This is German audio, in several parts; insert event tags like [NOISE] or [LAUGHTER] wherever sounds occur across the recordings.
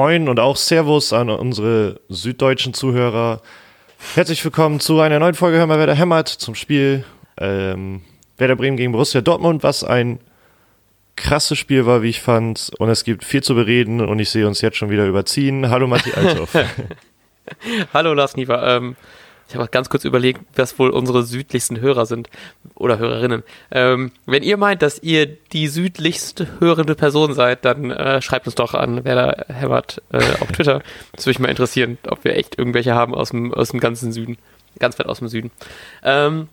Moin und auch Servus an unsere süddeutschen Zuhörer. Herzlich willkommen zu einer neuen Folge Hör mal, wer da hämmert zum Spiel ähm, Werder Bremen gegen Borussia Dortmund, was ein krasses Spiel war, wie ich fand. Und es gibt viel zu bereden und ich sehe uns jetzt schon wieder überziehen. Hallo Matti Althoff. [LAUGHS] Hallo Lars Niefer. Ähm, ich habe ganz kurz überlegt, was wohl unsere südlichsten Hörer sind oder Hörerinnen. Ähm, wenn ihr meint, dass ihr die südlichst hörende Person seid, dann äh, schreibt uns doch an Werder Herbert äh, auf Twitter. Das würde mich mal interessieren, ob wir echt irgendwelche haben aus dem, aus dem ganzen Süden. Ganz weit aus dem Süden. Ähm,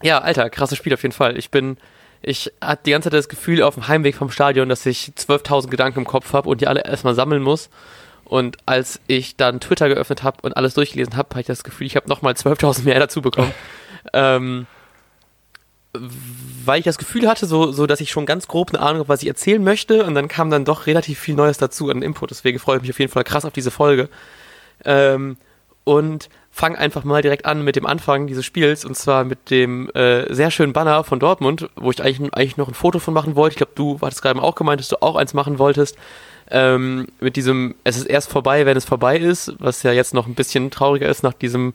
ja, Alter, krasses Spiel auf jeden Fall. Ich bin, ich hatte die ganze Zeit das Gefühl auf dem Heimweg vom Stadion, dass ich 12.000 Gedanken im Kopf habe und die alle erstmal sammeln muss. Und als ich dann Twitter geöffnet habe und alles durchgelesen habe, habe ich das Gefühl, ich habe nochmal 12.000 mehr dazu bekommen. [LAUGHS] ähm, weil ich das Gefühl hatte, so, so dass ich schon ganz grob eine Ahnung habe, was ich erzählen möchte. Und dann kam dann doch relativ viel Neues dazu an Input. Deswegen freue ich mich auf jeden Fall krass auf diese Folge. Ähm, und fange einfach mal direkt an mit dem Anfang dieses Spiels. Und zwar mit dem äh, sehr schönen Banner von Dortmund, wo ich eigentlich, eigentlich noch ein Foto von machen wollte. Ich glaube, du hattest gerade auch gemeint, dass du auch eins machen wolltest ähm, mit diesem, es ist erst vorbei, wenn es vorbei ist, was ja jetzt noch ein bisschen trauriger ist nach diesem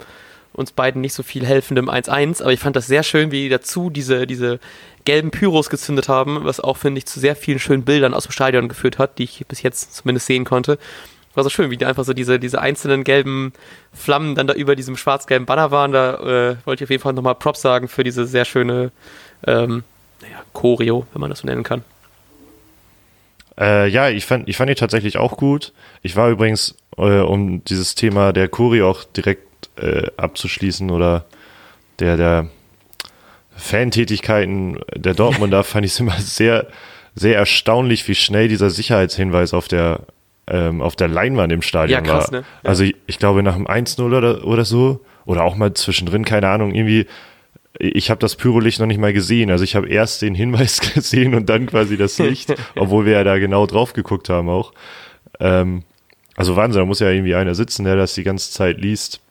uns beiden nicht so viel helfendem 1-1, aber ich fand das sehr schön, wie die dazu diese, diese gelben Pyros gezündet haben, was auch, finde ich, zu sehr vielen schönen Bildern aus dem Stadion geführt hat, die ich bis jetzt zumindest sehen konnte. War so schön, wie die einfach so diese, diese einzelnen gelben Flammen dann da über diesem schwarz-gelben Banner waren. Da äh, wollte ich auf jeden Fall nochmal Props sagen für diese sehr schöne ähm, naja, Choreo, wenn man das so nennen kann. Äh, ja, ich fand, ich fand die tatsächlich auch gut. Ich war übrigens, äh, um dieses Thema der Kuri auch direkt äh, abzuschließen oder der, der Fantätigkeiten der Dortmunder, [LAUGHS] fand ich es immer sehr, sehr erstaunlich, wie schnell dieser Sicherheitshinweis auf der, ähm, auf der Leinwand im Stadion ja, krass, war. Ne? Ja. Also ich, ich, glaube nach dem 1-0 oder, oder so, oder auch mal zwischendrin, keine Ahnung, irgendwie ich habe das Pyrolicht noch nicht mal gesehen. Also ich habe erst den Hinweis [LAUGHS] gesehen und dann quasi das Licht, [LAUGHS] obwohl wir ja da genau drauf geguckt haben auch. Ähm, also Wahnsinn, da muss ja irgendwie einer sitzen, der das die ganze Zeit liest.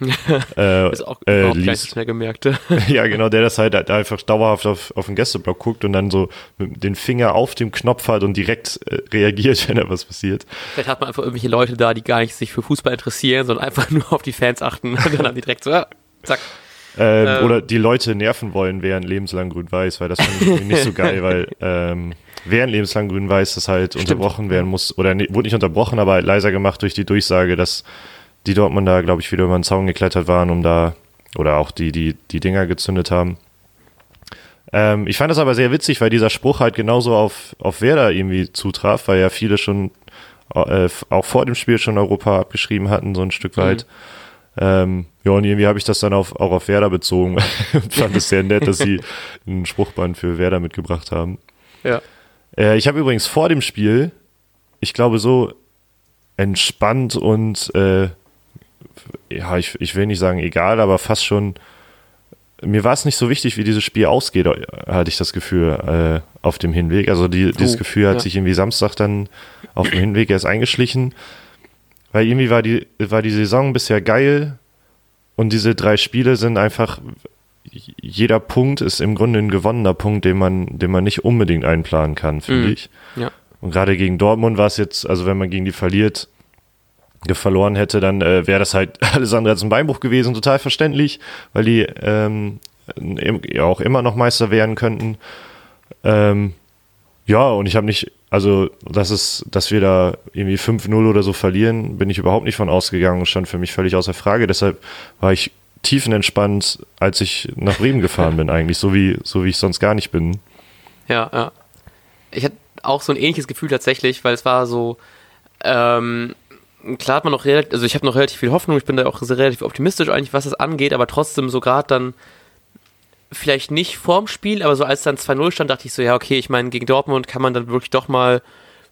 [LAUGHS] äh, ist auch äh, liest. mehr gemerkt. ja, genau, der das halt einfach dauerhaft auf, auf den Gästeblock guckt und dann so mit den Finger auf dem Knopf hat und direkt äh, reagiert, wenn da was passiert. Vielleicht hat man einfach irgendwelche Leute da, die gar nicht sich für Fußball interessieren, sondern einfach nur auf die Fans achten und dann haben die direkt so, ja, zack. Ähm, ähm, oder die Leute nerven wollen während lebenslang grün-weiß, weil das finde ich nicht so geil, [LAUGHS] weil ähm, während lebenslang grün-weiß das halt Stimmt. unterbrochen werden muss, oder ne, wurde nicht unterbrochen, aber halt leiser gemacht durch die Durchsage, dass die Dortmunder, glaube ich, wieder über den Zaun geklettert waren, um da, oder auch die, die, die Dinger gezündet haben. Ähm, ich fand das aber sehr witzig, weil dieser Spruch halt genauso auf, auf Werder irgendwie zutraf, weil ja viele schon äh, auch vor dem Spiel schon Europa abgeschrieben hatten, so ein Stück weit. Mhm. Ähm, ja, und irgendwie habe ich das dann auf, auch auf Werder bezogen und [LAUGHS] fand es sehr nett, dass sie ein Spruchband für Werder mitgebracht haben. Ja. Äh, ich habe übrigens vor dem Spiel, ich glaube, so entspannt und äh, ja, ich, ich will nicht sagen egal, aber fast schon. Mir war es nicht so wichtig, wie dieses Spiel ausgeht, hatte ich das Gefühl äh, auf dem Hinweg. Also die, dieses oh, Gefühl hat ja. sich irgendwie Samstag dann auf dem Hinweg erst eingeschlichen. Weil irgendwie war die, war die Saison bisher geil und diese drei Spiele sind einfach, jeder Punkt ist im Grunde ein gewonnener Punkt, den man, den man nicht unbedingt einplanen kann, finde mhm. ich. Ja. Und gerade gegen Dortmund war es jetzt, also wenn man gegen die verliert, verloren hätte, dann äh, wäre das halt [LAUGHS] alles andere als ein Beinbruch gewesen, total verständlich, weil die ähm, ja auch immer noch Meister werden könnten. Ähm, ja, und ich habe nicht, also das ist, dass wir da irgendwie 5-0 oder so verlieren, bin ich überhaupt nicht von ausgegangen und stand für mich völlig außer Frage. Deshalb war ich tiefenentspannt, als ich nach Bremen [LAUGHS] gefahren bin, eigentlich, so wie, so wie ich sonst gar nicht bin. Ja, ja. Ich hatte auch so ein ähnliches Gefühl tatsächlich, weil es war so, ähm, klar hat man noch relativ, also ich habe noch relativ viel Hoffnung, ich bin da auch relativ optimistisch eigentlich, was das angeht, aber trotzdem so gerade dann vielleicht nicht vorm Spiel, aber so als dann 2-0 stand, dachte ich so, ja, okay, ich meine, gegen Dortmund kann man dann wirklich doch mal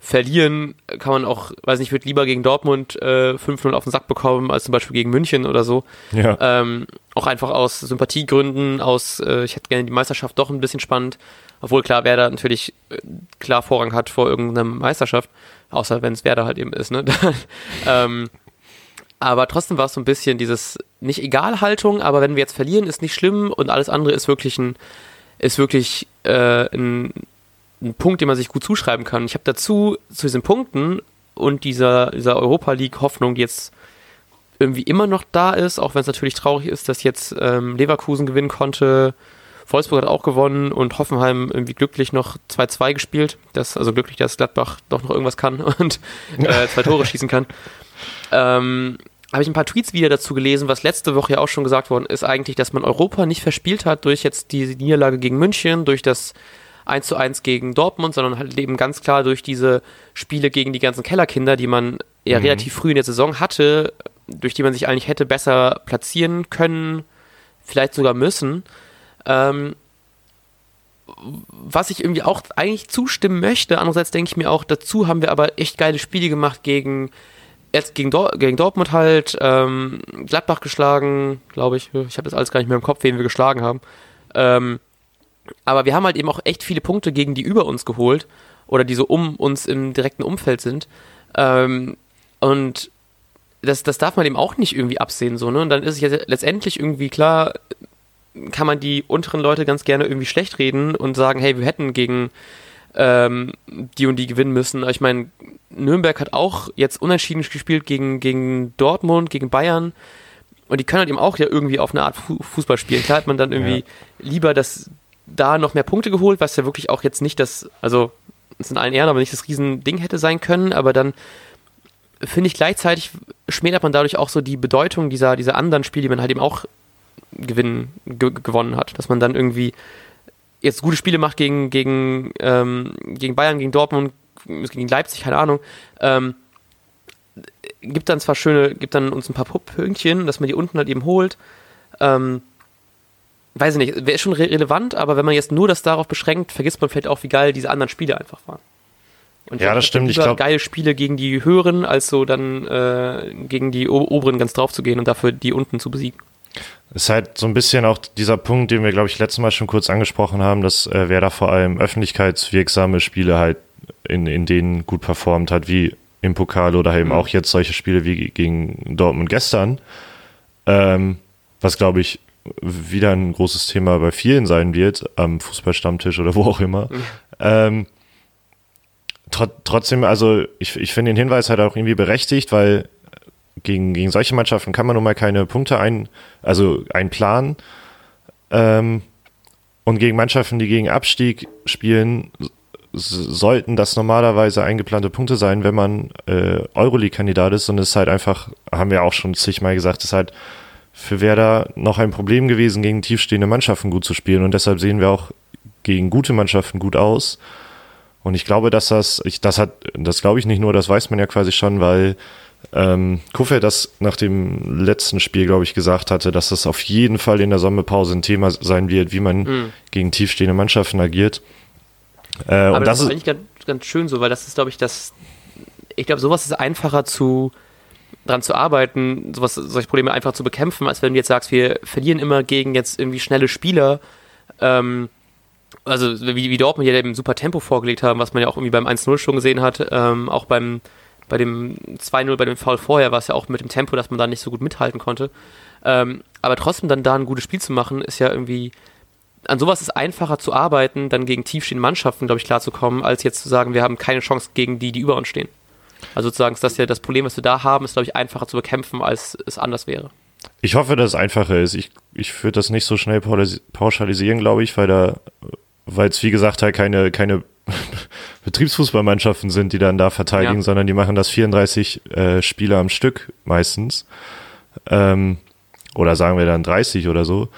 verlieren, kann man auch, weiß nicht, ich würde lieber gegen Dortmund äh, 5-0 auf den Sack bekommen, als zum Beispiel gegen München oder so. Ja. Ähm, auch einfach aus Sympathiegründen, aus, äh, ich hätte gerne die Meisterschaft doch ein bisschen spannend, obwohl klar, Werder natürlich äh, klar Vorrang hat vor irgendeiner Meisterschaft, außer wenn es Werder halt eben ist, ne? [LAUGHS] ähm, aber trotzdem war es so ein bisschen dieses, nicht egal Haltung, aber wenn wir jetzt verlieren, ist nicht schlimm und alles andere ist wirklich ein, ist wirklich äh, ein, ein Punkt, den man sich gut zuschreiben kann. Ich habe dazu, zu diesen Punkten und dieser, dieser Europa League-Hoffnung, die jetzt irgendwie immer noch da ist, auch wenn es natürlich traurig ist, dass jetzt ähm, Leverkusen gewinnen konnte. Wolfsburg hat auch gewonnen und Hoffenheim irgendwie glücklich noch 2-2 gespielt. Das, also glücklich, dass Gladbach doch noch irgendwas kann [LAUGHS] und äh, [LAUGHS] zwei Tore schießen kann. Ähm, habe ich ein paar Tweets wieder dazu gelesen, was letzte Woche ja auch schon gesagt worden ist, eigentlich, dass man Europa nicht verspielt hat durch jetzt die Niederlage gegen München, durch das 1 zu 1 gegen Dortmund, sondern halt eben ganz klar durch diese Spiele gegen die ganzen Kellerkinder, die man ja mhm. relativ früh in der Saison hatte, durch die man sich eigentlich hätte besser platzieren können, vielleicht sogar müssen. Ähm, was ich irgendwie auch eigentlich zustimmen möchte, andererseits denke ich mir auch, dazu haben wir aber echt geile Spiele gemacht gegen jetzt gegen, Dor gegen Dortmund halt, ähm, Gladbach geschlagen, glaube ich. Ich habe das alles gar nicht mehr im Kopf, wen wir geschlagen haben. Ähm, aber wir haben halt eben auch echt viele Punkte gegen die über uns geholt oder die so um uns im direkten Umfeld sind. Ähm, und das, das darf man eben auch nicht irgendwie absehen, so, ne? Und dann ist es ja letztendlich irgendwie klar, kann man die unteren Leute ganz gerne irgendwie schlecht reden und sagen, hey, wir hätten gegen ähm, die und die gewinnen müssen. Ich meine, Nürnberg hat auch jetzt unentschieden gespielt gegen, gegen Dortmund, gegen Bayern. Und die können halt eben auch ja irgendwie auf eine Art Fußball spielen. Klar hat man dann irgendwie ja. lieber das da noch mehr Punkte geholt, was ja wirklich auch jetzt nicht das, also es sind allen Ehren, aber nicht das Riesending hätte sein können, aber dann finde ich gleichzeitig schmälert man dadurch auch so die Bedeutung dieser, dieser anderen Spiele, die man halt eben auch gewinnen, gewonnen hat. Dass man dann irgendwie jetzt gute Spiele macht gegen, gegen, ähm, gegen Bayern, gegen Dortmund, gegen Leipzig, keine Ahnung. Ähm, gibt dann zwar schöne, gibt dann uns ein paar Pünktchen, dass man die unten halt eben holt. Ähm, weiß ich nicht, wäre schon re relevant, aber wenn man jetzt nur das darauf beschränkt, vergisst man vielleicht auch, wie geil diese anderen Spiele einfach waren. Und ja, das stimmt. Ich glaube, geile Spiele gegen die höheren, als so dann äh, gegen die oberen ganz drauf zu gehen und dafür die unten zu besiegen. Ist halt so ein bisschen auch dieser Punkt, den wir, glaube ich, letztes Mal schon kurz angesprochen haben, dass äh, wer da vor allem öffentlichkeitswirksame Spiele halt in, in denen gut performt hat, wie im Pokal oder eben mhm. auch jetzt solche Spiele wie gegen Dortmund gestern, ähm, was, glaube ich, wieder ein großes Thema bei vielen sein wird, am Fußballstammtisch oder wo auch immer. Mhm. Ähm, tr trotzdem, also ich, ich finde den Hinweis halt auch irgendwie berechtigt, weil gegen, gegen solche Mannschaften kann man nun mal keine Punkte ein, also einplanen. Ähm, und gegen Mannschaften, die gegen Abstieg spielen, sollten das normalerweise eingeplante Punkte sein, wenn man äh, Euroleague-Kandidat ist. Und es ist halt einfach, haben wir auch schon zigmal gesagt, ist halt für Werder noch ein Problem gewesen, gegen tiefstehende Mannschaften gut zu spielen. Und deshalb sehen wir auch gegen gute Mannschaften gut aus. Und ich glaube, dass das, ich, das hat, das glaube ich nicht nur, das weiß man ja quasi schon, weil ähm, Kuffer das nach dem letzten Spiel, glaube ich, gesagt hatte, dass das auf jeden Fall in der Sommerpause ein Thema sein wird, wie man mhm. gegen tiefstehende Mannschaften agiert. Äh, Aber das, das ist eigentlich ganz, ganz schön so, weil das ist, glaube ich, das, ich glaube, sowas ist einfacher zu, dran zu arbeiten, sowas, solche Probleme einfach zu bekämpfen, als wenn du jetzt sagst, wir verlieren immer gegen jetzt irgendwie schnelle Spieler, ähm, also wie, wie Dortmund ja eben super Tempo vorgelegt haben, was man ja auch irgendwie beim 1-0 schon gesehen hat, ähm, auch beim bei dem 2-0, bei dem Foul vorher war es ja auch mit dem Tempo, dass man da nicht so gut mithalten konnte. Ähm, aber trotzdem dann da ein gutes Spiel zu machen, ist ja irgendwie, an sowas ist einfacher zu arbeiten, dann gegen tiefstehende Mannschaften, glaube ich, klarzukommen, als jetzt zu sagen, wir haben keine Chance gegen die, die über uns stehen. Also sozusagen ist das ja das Problem, was wir da haben, ist, glaube ich, einfacher zu bekämpfen, als es anders wäre. Ich hoffe, dass es einfacher ist. Ich, ich würde das nicht so schnell pauschalisieren, glaube ich, weil da, weil es wie gesagt halt keine, keine [LAUGHS] Betriebsfußballmannschaften sind, die dann da verteidigen, ja. sondern die machen das 34 äh, Spieler am Stück meistens. Ähm, oder sagen wir dann 30 oder so.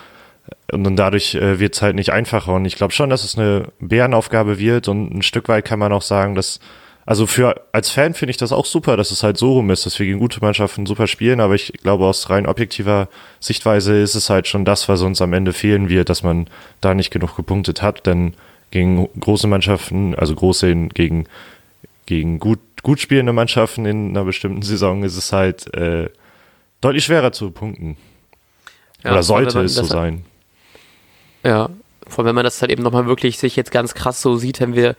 Und dann dadurch äh, wird es halt nicht einfacher. Und ich glaube schon, dass es eine Bärenaufgabe wird. Und ein Stück weit kann man auch sagen, dass, also für als Fan finde ich das auch super, dass es halt so rum ist, dass wir gegen gute Mannschaften super spielen. Aber ich glaube, aus rein objektiver Sichtweise ist es halt schon das, was uns am Ende fehlen wird, dass man da nicht genug gepunktet hat. Denn gegen große Mannschaften, also große gegen, gegen gut, gut spielende Mannschaften in einer bestimmten Saison ist es halt äh, deutlich schwerer zu punkten. Ja, Oder sollte es so sein. Ja, vor allem wenn man das halt eben nochmal wirklich sich jetzt ganz krass so sieht, wenn wir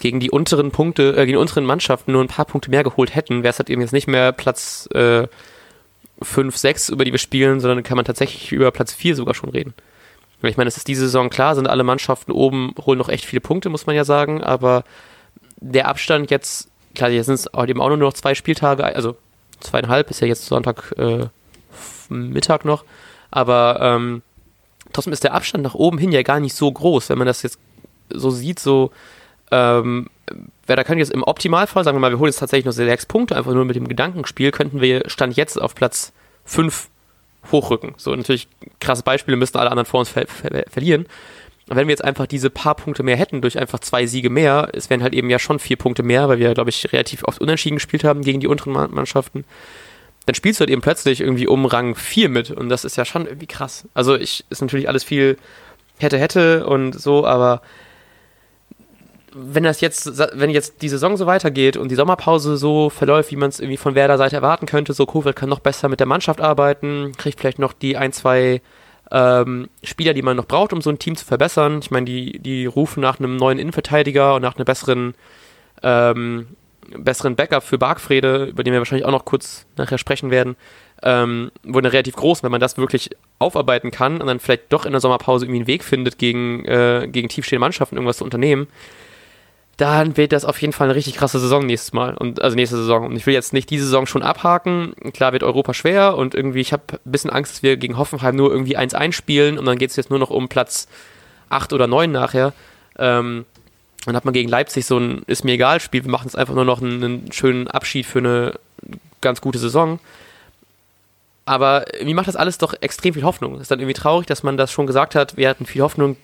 gegen die unteren Punkte, äh, gegen die unteren Mannschaften nur ein paar Punkte mehr geholt hätten, wäre es halt eben jetzt nicht mehr Platz äh, 5, 6, über die wir spielen, sondern kann man tatsächlich über Platz 4 sogar schon reden. Ich meine, es ist diese Saison klar, sind alle Mannschaften oben, holen noch echt viele Punkte, muss man ja sagen, aber der Abstand jetzt klar, jetzt sind es eben auch nur noch zwei Spieltage, also zweieinhalb, ist ja jetzt Sonntag äh, Mittag noch, aber ähm, trotzdem ist der Abstand nach oben hin ja gar nicht so groß, wenn man das jetzt so sieht, so ähm, Werder könnte jetzt im Optimalfall, sagen wir mal, wir holen jetzt tatsächlich noch sechs Punkte, einfach nur mit dem Gedankenspiel, könnten wir Stand jetzt auf Platz 5 hochrücken. So, natürlich krasse Beispiele müssten alle anderen vor uns ver ver verlieren. Und wenn wir jetzt einfach diese paar Punkte mehr hätten, durch einfach zwei Siege mehr, es wären halt eben ja schon vier Punkte mehr, weil wir, glaube ich, relativ oft unentschieden gespielt haben gegen die unteren Mannschaften, dann spielst du halt eben plötzlich irgendwie um Rang 4 mit und das ist ja schon irgendwie krass. Also ich, ist natürlich alles viel hätte, hätte und so, aber wenn das jetzt, wenn jetzt die Saison so weitergeht und die Sommerpause so verläuft, wie man es irgendwie von Werder Seite erwarten könnte, so Kofeld kann noch besser mit der Mannschaft arbeiten, kriegt vielleicht noch die ein, zwei ähm, Spieler, die man noch braucht, um so ein Team zu verbessern. Ich meine, die, die rufen nach einem neuen Innenverteidiger und nach einer besseren, ähm, besseren Backup für Bargfrede, über den wir wahrscheinlich auch noch kurz nachher sprechen werden, ähm, wurde relativ groß. Wenn man das wirklich aufarbeiten kann und dann vielleicht doch in der Sommerpause irgendwie einen Weg findet, gegen, äh, gegen tiefstehende Mannschaften irgendwas zu unternehmen, dann wird das auf jeden Fall eine richtig krasse Saison nächstes Mal. Und, also nächste Saison. Und ich will jetzt nicht diese Saison schon abhaken. Klar wird Europa schwer und irgendwie, ich habe ein bisschen Angst, dass wir gegen Hoffenheim nur irgendwie 1 einspielen und dann geht es jetzt nur noch um Platz 8 oder 9 nachher. Ähm, dann hat man gegen Leipzig so ein ist mir egal Spiel. Wir machen es einfach nur noch einen, einen, schönen Abschied für eine ganz gute Saison. Aber mir macht das alles doch extrem viel Hoffnung. Es ist dann irgendwie traurig, dass man das schon gesagt hat. Wir hatten viel Hoffnung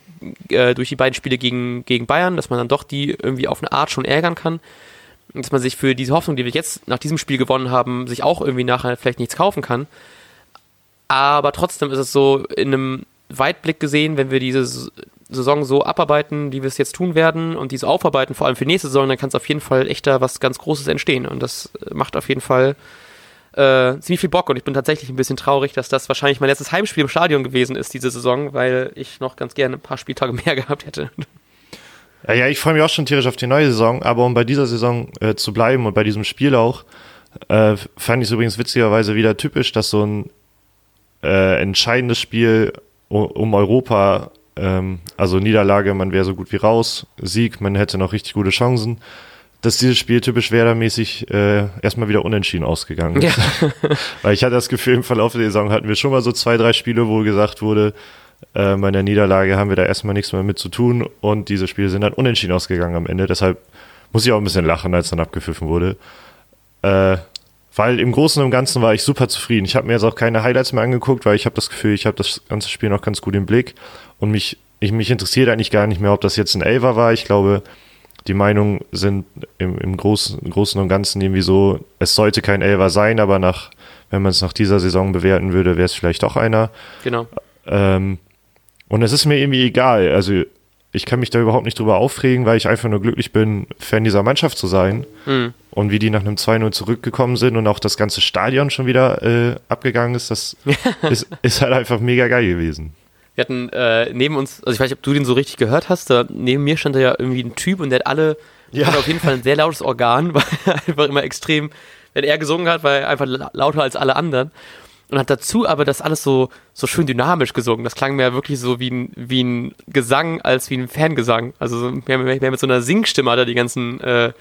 äh, durch die beiden Spiele gegen, gegen Bayern, dass man dann doch die irgendwie auf eine Art schon ärgern kann. Dass man sich für diese Hoffnung, die wir jetzt nach diesem Spiel gewonnen haben, sich auch irgendwie nachher vielleicht nichts kaufen kann. Aber trotzdem ist es so, in einem Weitblick gesehen, wenn wir diese Saison so abarbeiten, wie wir es jetzt tun werden und diese aufarbeiten, vor allem für nächste Saison, dann kann es auf jeden Fall echt da was ganz Großes entstehen. Und das macht auf jeden Fall äh, ziemlich viel Bock und ich bin tatsächlich ein bisschen traurig, dass das wahrscheinlich mein letztes Heimspiel im Stadion gewesen ist diese Saison, weil ich noch ganz gerne ein paar Spieltage [LAUGHS] mehr gehabt hätte. Ja, ja ich freue mich auch schon tierisch auf die neue Saison, aber um bei dieser Saison äh, zu bleiben und bei diesem Spiel auch, äh, fand ich es übrigens witzigerweise wieder typisch, dass so ein äh, entscheidendes Spiel um Europa, ähm, also Niederlage, man wäre so gut wie raus, Sieg, man hätte noch richtig gute Chancen dass dieses Spiel typisch Werder-mäßig äh, erstmal wieder unentschieden ausgegangen ist. Ja. [LAUGHS] Weil ich hatte das Gefühl, im Verlauf der Saison hatten wir schon mal so zwei, drei Spiele, wo gesagt wurde, äh, bei der Niederlage haben wir da erstmal nichts mehr mit zu tun und diese Spiele sind dann unentschieden ausgegangen am Ende. Deshalb muss ich auch ein bisschen lachen, als dann abgepfiffen wurde. Äh, weil im Großen und Ganzen war ich super zufrieden. Ich habe mir jetzt auch keine Highlights mehr angeguckt, weil ich habe das Gefühl, ich habe das ganze Spiel noch ganz gut im Blick und mich, ich, mich interessiert eigentlich gar nicht mehr, ob das jetzt ein Elver war. Ich glaube, die Meinungen sind im, im, Großen, im Großen und Ganzen irgendwie so, es sollte kein Elver sein, aber nach, wenn man es nach dieser Saison bewerten würde, wäre es vielleicht doch einer. Genau. Ähm, und es ist mir irgendwie egal. Also ich kann mich da überhaupt nicht drüber aufregen, weil ich einfach nur glücklich bin, Fan dieser Mannschaft zu sein. Mhm. Und wie die nach einem 2-0 zurückgekommen sind und auch das ganze Stadion schon wieder äh, abgegangen ist, das [LAUGHS] ist, ist halt einfach mega geil gewesen. Wir hatten äh, neben uns, also ich weiß nicht, ob du den so richtig gehört hast, da neben mir stand da ja irgendwie ein Typ und der hat alle, ja. hat auf jeden Fall ein sehr lautes Organ, [LAUGHS] weil er einfach immer extrem, wenn er gesungen hat, war er einfach lauter als alle anderen. Und hat dazu aber das alles so, so schön dynamisch gesungen. Das klang mir wirklich so wie ein, wie ein Gesang als wie ein Fangesang. Also so, mehr, mehr mit so einer Singstimme hat er die ganzen äh,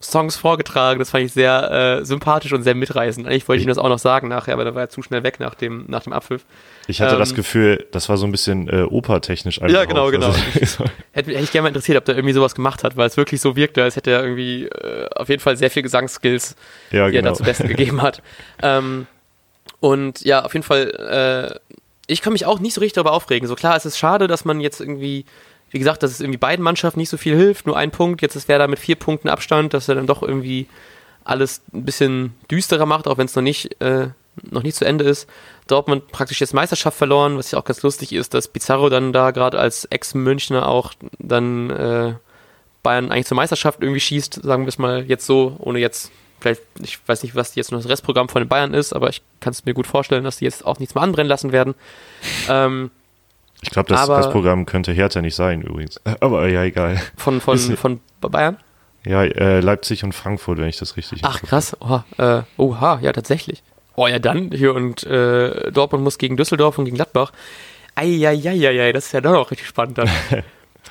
Songs vorgetragen. Das fand ich sehr äh, sympathisch und sehr mitreißend. Eigentlich wollte ich ihm das auch noch sagen nachher, aber da war er zu schnell weg nach dem, nach dem Abpfiff. Ich hatte ähm, das Gefühl, das war so ein bisschen äh, opertechnisch Ja, genau, genau. Also, [LAUGHS] hätte, hätte ich gerne mal interessiert, ob der irgendwie sowas gemacht hat, weil es wirklich so wirkte, als hätte er irgendwie äh, auf jeden Fall sehr viel Gesangsskills, ja, die genau. er da zu Besten gegeben hat. Ähm, und ja, auf jeden Fall, äh, ich kann mich auch nicht so richtig darüber aufregen. So klar, es ist schade, dass man jetzt irgendwie wie gesagt, dass es irgendwie beiden Mannschaften nicht so viel hilft. Nur ein Punkt, jetzt ist Werder mit vier Punkten Abstand, dass er dann doch irgendwie alles ein bisschen düsterer macht, auch wenn es noch nicht, äh, noch nicht zu Ende ist. Dortmund praktisch jetzt Meisterschaft verloren, was ja auch ganz lustig ist, dass Pizarro dann da gerade als Ex-Münchner auch dann äh, Bayern eigentlich zur Meisterschaft irgendwie schießt, sagen wir es mal jetzt so, ohne jetzt, vielleicht, ich weiß nicht, was jetzt noch das Restprogramm von den Bayern ist, aber ich kann es mir gut vorstellen, dass die jetzt auch nichts mehr anbrennen lassen werden. Ähm, ich glaube, das, das, Programm könnte Hertha nicht sein übrigens. Aber ja, egal. Von, von, von Bayern? Ja, äh, Leipzig und Frankfurt, wenn ich das richtig Ach, krass. Oha, äh, oha, ja, tatsächlich. Oh ja, dann hier und äh, Dortmund muss gegen Düsseldorf und gegen Gladbach. Eieieiei, das ist ja doch auch richtig spannend dann. [LAUGHS]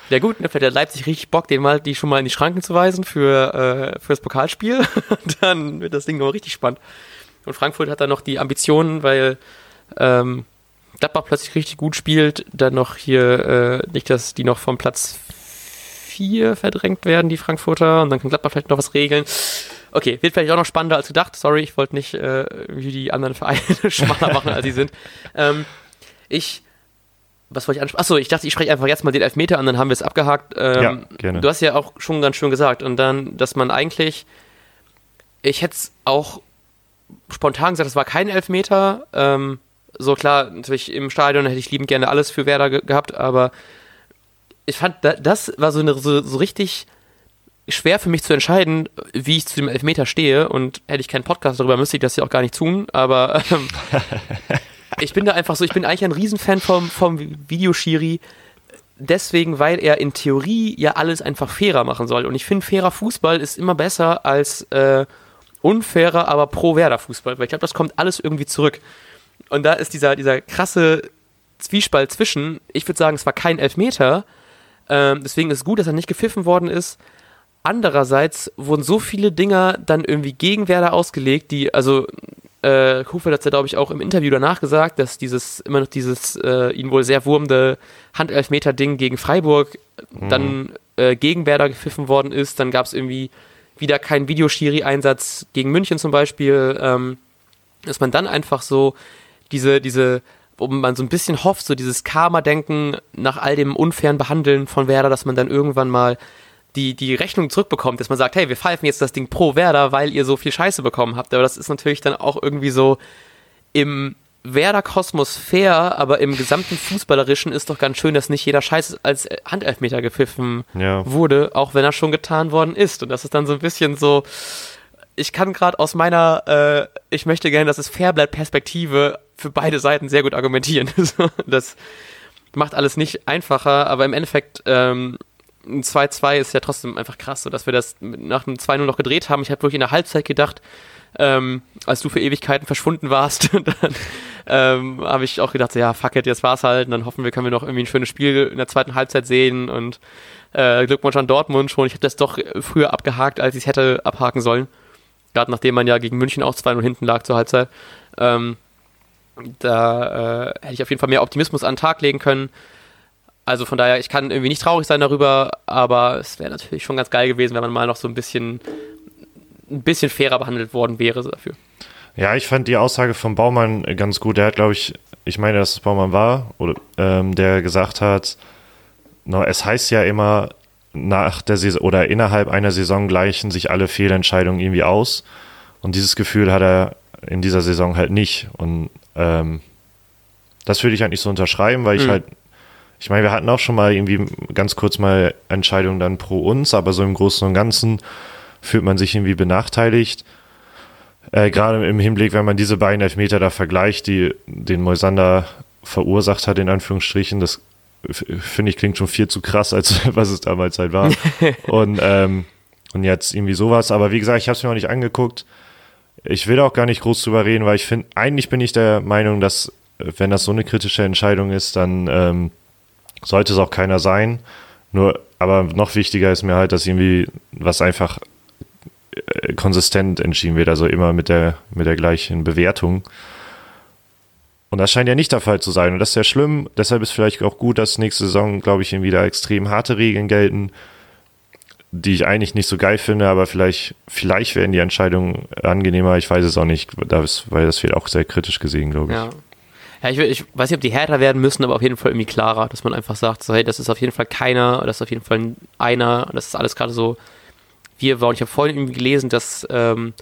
Ja gut, ne, vielleicht hat Leipzig richtig Bock, den mal, die schon mal in die Schranken zu weisen für, äh, für das Pokalspiel. [LAUGHS] dann wird das Ding noch richtig spannend. Und Frankfurt hat dann noch die Ambitionen, weil ähm, Gladbach plötzlich richtig gut spielt, dann noch hier äh, nicht, dass die noch vom Platz 4 verdrängt werden, die Frankfurter, und dann kann Gladbach vielleicht noch was regeln. Okay, wird vielleicht auch noch spannender als gedacht. Sorry, ich wollte nicht äh, wie die anderen Vereine [LAUGHS] schmaler machen, als sie sind. Ähm, ich, was wollte ich ansprechen? Achso, ich dachte, ich spreche einfach jetzt mal den Elfmeter an, dann haben wir es abgehakt. Ähm, ja, gerne. Du hast ja auch schon ganz schön gesagt. Und dann, dass man eigentlich, ich hätte es auch spontan gesagt, es war kein Elfmeter. Ähm, so klar, natürlich im Stadion hätte ich liebend gerne alles für Werder ge gehabt, aber ich fand, das war so, eine, so, so richtig schwer für mich zu entscheiden, wie ich zu dem Elfmeter stehe. Und hätte ich keinen Podcast darüber, müsste ich das ja auch gar nicht tun. Aber ähm, [LAUGHS] ich bin da einfach so, ich bin eigentlich ein Riesenfan vom, vom Videoschiri. Deswegen, weil er in Theorie ja alles einfach fairer machen soll. Und ich finde, fairer Fußball ist immer besser als äh, unfairer, aber pro-Werder-Fußball. Weil ich glaube, das kommt alles irgendwie zurück. Und da ist dieser, dieser krasse Zwiespalt zwischen, ich würde sagen, es war kein Elfmeter, ähm, deswegen ist es gut, dass er nicht gepfiffen worden ist. Andererseits wurden so viele Dinger dann irgendwie gegen Werder ausgelegt, die, also äh, Kufeld hat es ja, glaube ich, auch im Interview danach gesagt, dass dieses, immer noch dieses äh, ihn wohl sehr wurmende Handelfmeter-Ding gegen Freiburg mhm. dann äh, gegen Werder gepfiffen worden ist. Dann gab es irgendwie wieder keinen Videoschiri-Einsatz gegen München zum Beispiel. Ähm, dass man dann einfach so diese, diese, wo man so ein bisschen hofft, so dieses Karma-Denken nach all dem unfairen Behandeln von Werder, dass man dann irgendwann mal die, die Rechnung zurückbekommt, dass man sagt, hey, wir pfeifen jetzt das Ding pro Werder, weil ihr so viel Scheiße bekommen habt. Aber das ist natürlich dann auch irgendwie so im Werder-Kosmos fair, aber im gesamten Fußballerischen ist doch ganz schön, dass nicht jeder Scheiß als Handelfmeter gepfiffen ja. wurde, auch wenn er schon getan worden ist. Und das ist dann so ein bisschen so, ich kann gerade aus meiner, äh, ich möchte gerne, dass es fair bleibt, Perspektive für beide Seiten sehr gut argumentieren. [LAUGHS] das macht alles nicht einfacher, aber im Endeffekt ähm, ein 2-2 ist ja trotzdem einfach krass, so dass wir das nach einem 2-0 noch gedreht haben. Ich habe wirklich in der Halbzeit gedacht, ähm, als du für Ewigkeiten verschwunden warst, [LAUGHS] dann ähm, habe ich auch gedacht, so, ja, fuck it, jetzt war's halt. Und dann hoffen wir, können wir noch irgendwie ein schönes Spiel in der zweiten Halbzeit sehen und äh, Glückwunsch an Dortmund schon. Ich habe das doch früher abgehakt, als ich es hätte abhaken sollen. Gerade nachdem man ja gegen München auch 2-0 hinten lag zur Halbzeit. Ähm, da äh, hätte ich auf jeden Fall mehr Optimismus an den Tag legen können. Also von daher, ich kann irgendwie nicht traurig sein darüber, aber es wäre natürlich schon ganz geil gewesen, wenn man mal noch so ein bisschen, ein bisschen fairer behandelt worden wäre dafür. Ja, ich fand die Aussage von Baumann ganz gut. Der hat, glaube ich, ich meine, dass es Baumann war, oder, ähm, der gesagt hat, no, es heißt ja immer, nach der Saison oder innerhalb einer Saison gleichen sich alle Fehlentscheidungen irgendwie aus. Und dieses Gefühl hat er in dieser Saison halt nicht. Und ähm, das würde ich eigentlich so unterschreiben, weil ich mhm. halt, ich meine, wir hatten auch schon mal irgendwie ganz kurz mal Entscheidungen dann pro uns, aber so im Großen und Ganzen fühlt man sich irgendwie benachteiligt. Äh, Gerade im Hinblick, wenn man diese beiden Elfmeter da vergleicht, die den Moisander verursacht hat, in Anführungsstrichen, das finde ich, klingt schon viel zu krass, als [LAUGHS] was es damals halt war. [LAUGHS] und, ähm, und jetzt irgendwie sowas. Aber wie gesagt, ich habe es mir auch nicht angeguckt. Ich will auch gar nicht groß drüber reden, weil ich finde, eigentlich bin ich der Meinung, dass wenn das so eine kritische Entscheidung ist, dann ähm, sollte es auch keiner sein. Nur, aber noch wichtiger ist mir halt, dass irgendwie was einfach äh, konsistent entschieden wird, also immer mit der, mit der gleichen Bewertung. Und das scheint ja nicht der Fall zu sein. Und das ist ja schlimm. Deshalb ist vielleicht auch gut, dass nächste Saison, glaube ich, wieder extrem harte Regeln gelten, die ich eigentlich nicht so geil finde, aber vielleicht, vielleicht werden die Entscheidungen angenehmer. Ich weiß es auch nicht, weil das wird auch sehr kritisch gesehen, glaube ich. Ja. Ja, ich, ich, weiß nicht, ob die härter werden müssen, aber auf jeden Fall irgendwie klarer, dass man einfach sagt, so, hey, das ist auf jeden Fall keiner, das ist auf jeden Fall einer, das ist alles gerade so, wir waren. Ich habe vorhin irgendwie gelesen, dass ähm,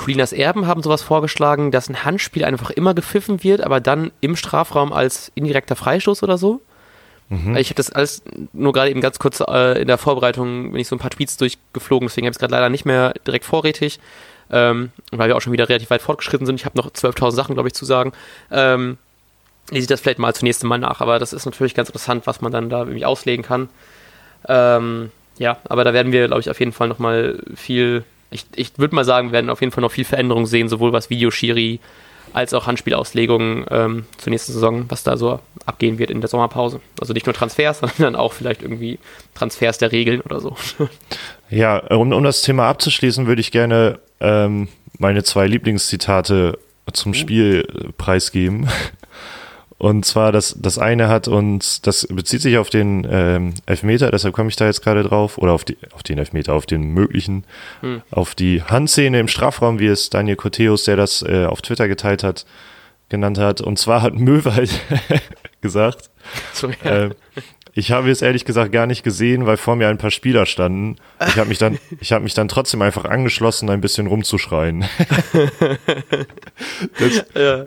Colinas Erben haben sowas vorgeschlagen, dass ein Handspiel einfach immer gepfiffen wird, aber dann im Strafraum als indirekter Freistoß oder so. Mhm. Ich habe das alles nur gerade eben ganz kurz äh, in der Vorbereitung, wenn ich so ein paar Tweets durchgeflogen, deswegen habe ich es gerade leider nicht mehr direkt vorrätig, ähm, weil wir auch schon wieder relativ weit fortgeschritten sind. Ich habe noch 12.000 Sachen, glaube ich, zu sagen. Ähm, lese ich das vielleicht mal zunächst Mal nach, aber das ist natürlich ganz interessant, was man dann da irgendwie auslegen kann. Ähm, ja, aber da werden wir, glaube ich, auf jeden Fall nochmal viel ich, ich würde mal sagen, wir werden auf jeden Fall noch viel Veränderung sehen, sowohl was Videoschiri als auch Handspielauslegungen ähm, zur nächsten Saison, was da so abgehen wird in der Sommerpause. Also nicht nur Transfers, [LAUGHS] sondern auch vielleicht irgendwie Transfers der Regeln oder so. [LAUGHS] Ja, um, um das Thema abzuschließen, würde ich gerne ähm, meine zwei Lieblingszitate zum Spiel preisgeben. Und zwar, das, das eine hat uns, das bezieht sich auf den ähm, Elfmeter, deshalb komme ich da jetzt gerade drauf, oder auf, die, auf den Elfmeter, auf den möglichen, hm. auf die Handszene im Strafraum, wie es Daniel Coteus, der das äh, auf Twitter geteilt hat, genannt hat. Und zwar hat Möwald [LAUGHS] gesagt, so, ja. äh, ich habe es ehrlich gesagt gar nicht gesehen, weil vor mir ein paar Spieler standen. Ich habe mich dann, ich habe mich dann trotzdem einfach angeschlossen, ein bisschen rumzuschreien. [LAUGHS] das, ja.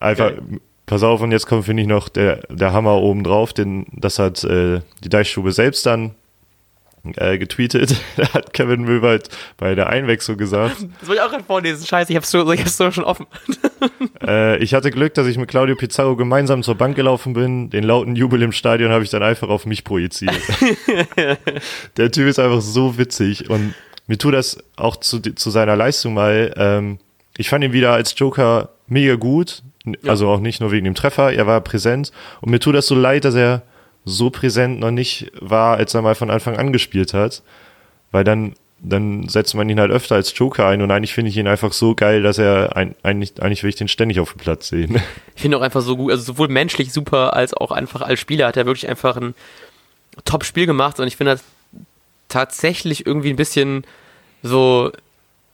Einfach, okay pass auf, und jetzt kommt, finde ich, noch der, der Hammer oben drauf, denn das hat äh, die Deichstube selbst dann äh, getweetet. [LAUGHS] da hat Kevin Möwald bei der Einwechslung gesagt. [LAUGHS] Das wollte ich auch gerade vorlesen. Scheiße, ich hab's, so, ich hab's so schon offen. [LAUGHS] äh, ich hatte Glück, dass ich mit Claudio Pizarro gemeinsam zur Bank gelaufen bin. Den lauten Jubel im Stadion habe ich dann einfach auf mich projiziert. der Typ ist einfach so witzig und mir tut das auch zu, zu seiner Leistung mal. Ähm, ich fand ihn wieder als Joker mega gut. Also auch nicht nur wegen dem Treffer, er war präsent. Und mir tut das so leid, dass er so präsent noch nicht war, als er mal von Anfang an gespielt hat. Weil dann, dann setzt man ihn halt öfter als Joker ein und eigentlich finde ich ihn einfach so geil, dass er ein, eigentlich, eigentlich will ich den ständig auf dem Platz sehen. Ich finde auch einfach so gut, also sowohl menschlich super als auch einfach als Spieler hat er wirklich einfach ein Top-Spiel gemacht und ich finde das tatsächlich irgendwie ein bisschen so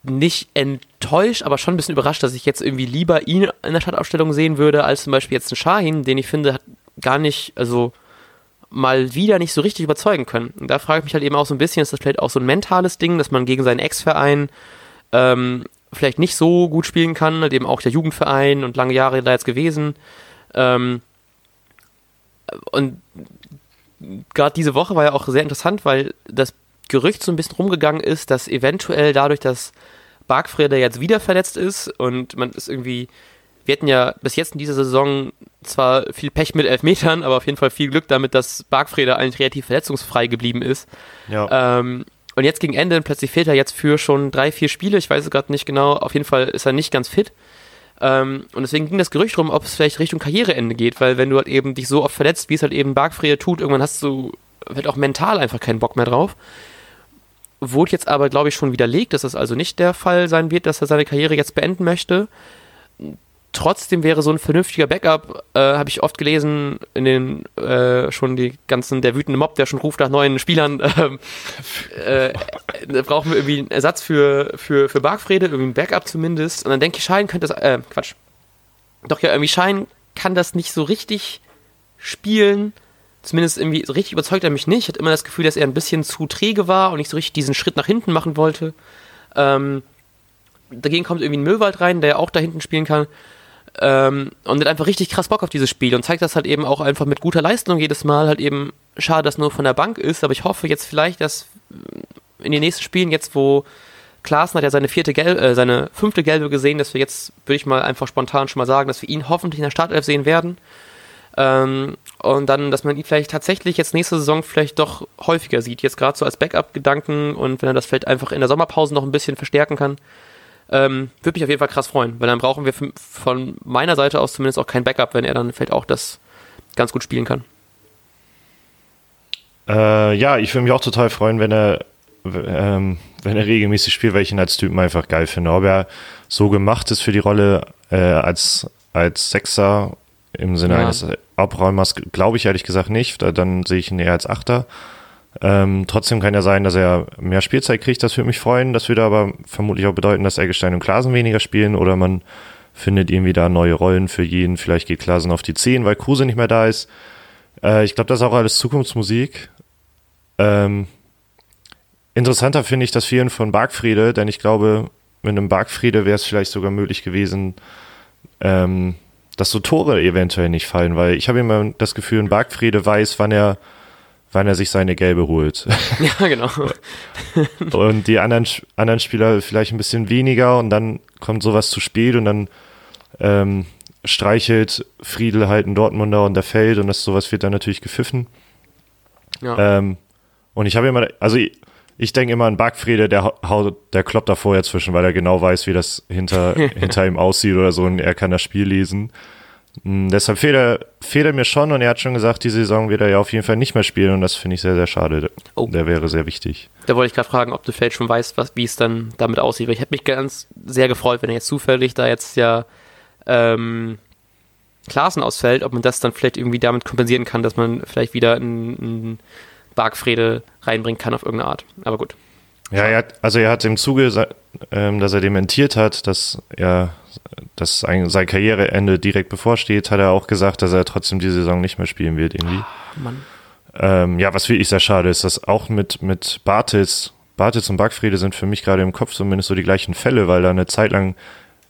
nicht enttäuscht, aber schon ein bisschen überrascht, dass ich jetzt irgendwie lieber ihn in der Stadtaufstellung sehen würde, als zum Beispiel jetzt einen Shahin, den ich finde, hat gar nicht, also mal wieder nicht so richtig überzeugen können. Und da frage ich mich halt eben auch so ein bisschen, ist das vielleicht auch so ein mentales Ding, dass man gegen seinen Ex-Verein ähm, vielleicht nicht so gut spielen kann, halt eben auch der Jugendverein und lange Jahre da jetzt gewesen. Ähm, und gerade diese Woche war ja auch sehr interessant, weil das Gerücht so ein bisschen rumgegangen ist, dass eventuell dadurch, dass Bargfrede jetzt wieder verletzt ist und man ist irgendwie, wir hatten ja bis jetzt in dieser Saison zwar viel Pech mit Elfmetern, aber auf jeden Fall viel Glück damit, dass Bargfrede eigentlich relativ verletzungsfrei geblieben ist. Ja. Ähm, und jetzt gegen Ende plötzlich fehlt er jetzt für schon drei, vier Spiele, ich weiß es gerade nicht genau, auf jeden Fall ist er nicht ganz fit. Ähm, und deswegen ging das Gerücht rum, ob es vielleicht Richtung Karriereende geht, weil wenn du halt eben dich so oft verletzt, wie es halt eben Bargfrede tut, irgendwann hast du halt auch mental einfach keinen Bock mehr drauf. Wurde jetzt aber, glaube ich, schon widerlegt, dass es also nicht der Fall sein wird, dass er seine Karriere jetzt beenden möchte. Trotzdem wäre so ein vernünftiger Backup, äh, habe ich oft gelesen, in den äh, schon die ganzen, der wütende Mob, der schon ruft nach neuen Spielern, [LAUGHS] äh, äh, brauchen wir irgendwie einen Ersatz für, für, für Bargfrede, irgendwie ein Backup zumindest. Und dann denke ich, Schein könnte das, äh, Quatsch. Doch ja, irgendwie Schein kann das nicht so richtig spielen zumindest irgendwie so richtig überzeugt er mich nicht. Ich hatte immer das Gefühl, dass er ein bisschen zu träge war und nicht so richtig diesen Schritt nach hinten machen wollte. Ähm, dagegen kommt irgendwie ein Müllwald rein, der auch da hinten spielen kann. Ähm, und hat einfach richtig krass Bock auf dieses Spiel und zeigt das halt eben auch einfach mit guter Leistung jedes Mal. Halt eben schade, dass nur von der Bank ist, aber ich hoffe jetzt vielleicht, dass in den nächsten Spielen, jetzt wo Klaassen hat ja seine vierte Gelbe, äh, seine fünfte Gelbe gesehen, dass wir jetzt, würde ich mal einfach spontan schon mal sagen, dass wir ihn hoffentlich in der Startelf sehen werden. Ähm, und dann, dass man ihn vielleicht tatsächlich jetzt nächste Saison vielleicht doch häufiger sieht. Jetzt gerade so als Backup-Gedanken und wenn er das vielleicht einfach in der Sommerpause noch ein bisschen verstärken kann, ähm, würde mich auf jeden Fall krass freuen, weil dann brauchen wir von meiner Seite aus zumindest auch kein Backup, wenn er dann vielleicht auch das ganz gut spielen kann. Äh, ja, ich würde mich auch total freuen, wenn er, ähm, wenn er regelmäßig spielt, weil ich ihn als Typen einfach geil finde. Ob er so gemacht ist für die Rolle äh, als, als Sechser im Sinne ja. eines Abräumers glaube ich ehrlich gesagt nicht. Dann sehe ich ihn eher als Achter. Ähm, trotzdem kann ja sein, dass er mehr Spielzeit kriegt. Das würde mich freuen. Das würde aber vermutlich auch bedeuten, dass Eggestein und Klasen weniger spielen oder man findet irgendwie da neue Rollen für jeden. Vielleicht geht Klasen auf die 10, weil Kruse nicht mehr da ist. Äh, ich glaube, das ist auch alles Zukunftsmusik. Ähm, interessanter finde ich das Vielen von Bargfriede, denn ich glaube, mit einem Bargfriede wäre es vielleicht sogar möglich gewesen, ähm, dass so Tore eventuell nicht fallen, weil ich habe immer das Gefühl, ein Bargfriede weiß, wann er, wann er sich seine Gelbe holt. [LAUGHS] Ja, genau. und die anderen, anderen Spieler vielleicht ein bisschen weniger und dann kommt sowas zu spät und dann ähm, streichelt Friedel halt einen Dortmunder und der fällt und das sowas wird dann natürlich gepfiffen. Ja. Ähm, und ich habe immer, also ich, ich denke immer an Backfriede, der der kloppt da vorher zwischen, weil er genau weiß, wie das hinter, [LAUGHS] hinter ihm aussieht oder so und er kann das Spiel lesen. Mm, deshalb fehlt er, fehlt er mir schon und er hat schon gesagt, die Saison wird er ja auf jeden Fall nicht mehr spielen und das finde ich sehr, sehr schade. Oh. Der wäre sehr wichtig. Da wollte ich gerade fragen, ob du vielleicht schon weißt, was, wie es dann damit aussieht. Weil ich hätte mich ganz sehr gefreut, wenn er jetzt zufällig da jetzt ja ähm, Klassen ausfällt, ob man das dann vielleicht irgendwie damit kompensieren kann, dass man vielleicht wieder einen Bargfrede reinbringen kann auf irgendeine Art. Aber gut. Ja, er hat, also er hat im Zuge, ähm, dass er dementiert hat, dass er, dass sein, sein Karriereende direkt bevorsteht, hat er auch gesagt, dass er trotzdem die Saison nicht mehr spielen wird irgendwie. Oh, Mann. Ähm, ja, was wirklich sehr schade ist, dass auch mit, mit Bartels, Bartels und Backfriede sind für mich gerade im Kopf zumindest so die gleichen Fälle, weil da eine Zeit lang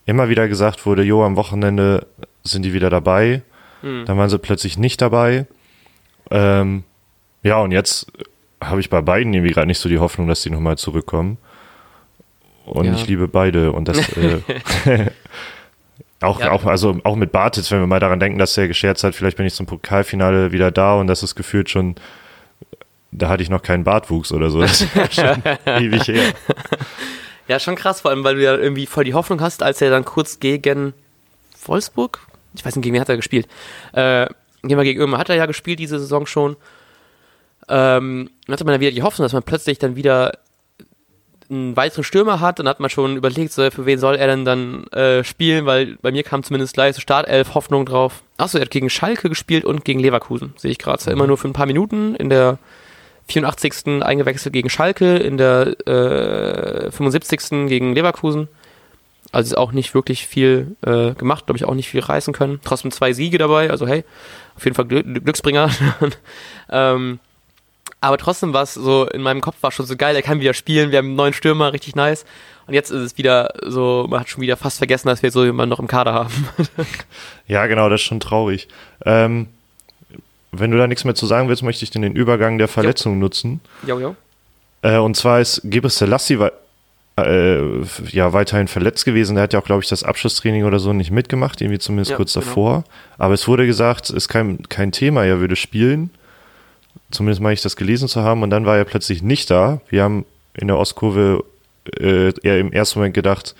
immer wieder gesagt wurde, jo, am Wochenende sind die wieder dabei. Hm. Dann waren sie plötzlich nicht dabei. Ähm, ja, und jetzt habe ich bei beiden irgendwie gerade nicht so die Hoffnung, dass die nochmal zurückkommen. Und ja. ich liebe beide. Und das äh, [LAUGHS] [LAUGHS] auch, ja. auch, also auch mit Bartitz, wenn wir mal daran denken, dass er gescherzt hat, vielleicht bin ich zum Pokalfinale wieder da und das ist gefühlt schon, da hatte ich noch keinen Bartwuchs oder so. Das ist [LAUGHS] schon ewig her. Ja, schon krass, vor allem, weil du ja irgendwie voll die Hoffnung hast, als er dann kurz gegen Wolfsburg, ich weiß nicht, gegen wen hat er gespielt, äh, gegen irgendwann hat er ja gespielt diese Saison schon ähm, dann hatte man dann wieder die Hoffnung, dass man plötzlich dann wieder einen weiteren Stürmer hat. Dann hat man schon überlegt, so, für wen soll er denn dann äh, spielen, weil bei mir kam zumindest gleich so Startelf Hoffnung drauf. Achso, er hat gegen Schalke gespielt und gegen Leverkusen, sehe ich gerade. Immer nur für ein paar Minuten in der 84. eingewechselt gegen Schalke, in der äh, 75. gegen Leverkusen. Also ist auch nicht wirklich viel äh, gemacht, glaube ich, auch nicht viel reißen können. Trotzdem zwei Siege dabei, also hey, auf jeden Fall Glücksbringer. [LAUGHS] ähm, aber trotzdem war es so, in meinem Kopf war schon so geil, er kann wieder spielen, wir haben einen neuen Stürmer, richtig nice. Und jetzt ist es wieder so, man hat schon wieder fast vergessen, dass wir so jemanden noch im Kader haben. [LAUGHS] ja, genau, das ist schon traurig. Ähm, wenn du da nichts mehr zu sagen willst, möchte ich den Übergang der Verletzung jo. nutzen. Jo, jo. Äh, und zwar ist Gebes Selassie äh, ja weiterhin verletzt gewesen. Der hat ja auch, glaube ich, das Abschlusstraining oder so nicht mitgemacht, irgendwie zumindest ja, kurz genau. davor. Aber es wurde gesagt, es ist kein, kein Thema, er würde spielen. Zumindest meine ich das gelesen zu haben. Und dann war er plötzlich nicht da. Wir haben in der Ostkurve äh, eher im ersten Moment gedacht,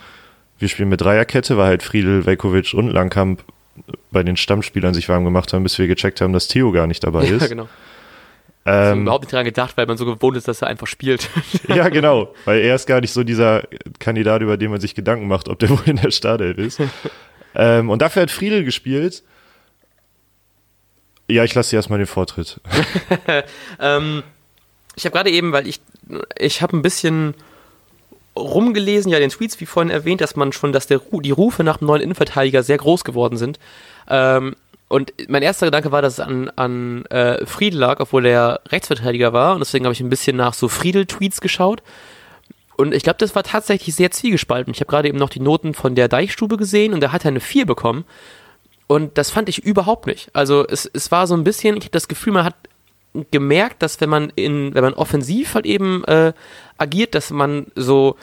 wir spielen mit Dreierkette, weil halt Friedel, Velkovic und Langkamp bei den Stammspielern sich warm gemacht haben, bis wir gecheckt haben, dass Theo gar nicht dabei [LAUGHS] ist. Ja, genau. Ähm, ich überhaupt nicht dran gedacht, weil man so gewohnt ist, dass er einfach spielt. [LAUGHS] ja, genau. Weil er ist gar nicht so dieser Kandidat, über den man sich Gedanken macht, ob der wohl in der Startelf ist. [LAUGHS] ähm, und dafür hat Friedel gespielt ja, ich lasse dir erstmal den Vortritt. [LAUGHS] ähm, ich habe gerade eben, weil ich, ich habe ein bisschen rumgelesen, ja, den Tweets, wie vorhin erwähnt, dass man schon, dass der, die Rufe nach dem neuen Innenverteidiger sehr groß geworden sind. Ähm, und mein erster Gedanke war, dass es an, an äh, Friedel lag, obwohl er Rechtsverteidiger war. Und deswegen habe ich ein bisschen nach so Friedel-Tweets geschaut. Und ich glaube, das war tatsächlich sehr zwiegespalten. Ich habe gerade eben noch die Noten von der Deichstube gesehen und da hat er eine 4 bekommen. Und das fand ich überhaupt nicht. Also es, es war so ein bisschen, ich habe das Gefühl, man hat gemerkt, dass wenn man in, wenn man offensiv halt eben äh, agiert, dass man so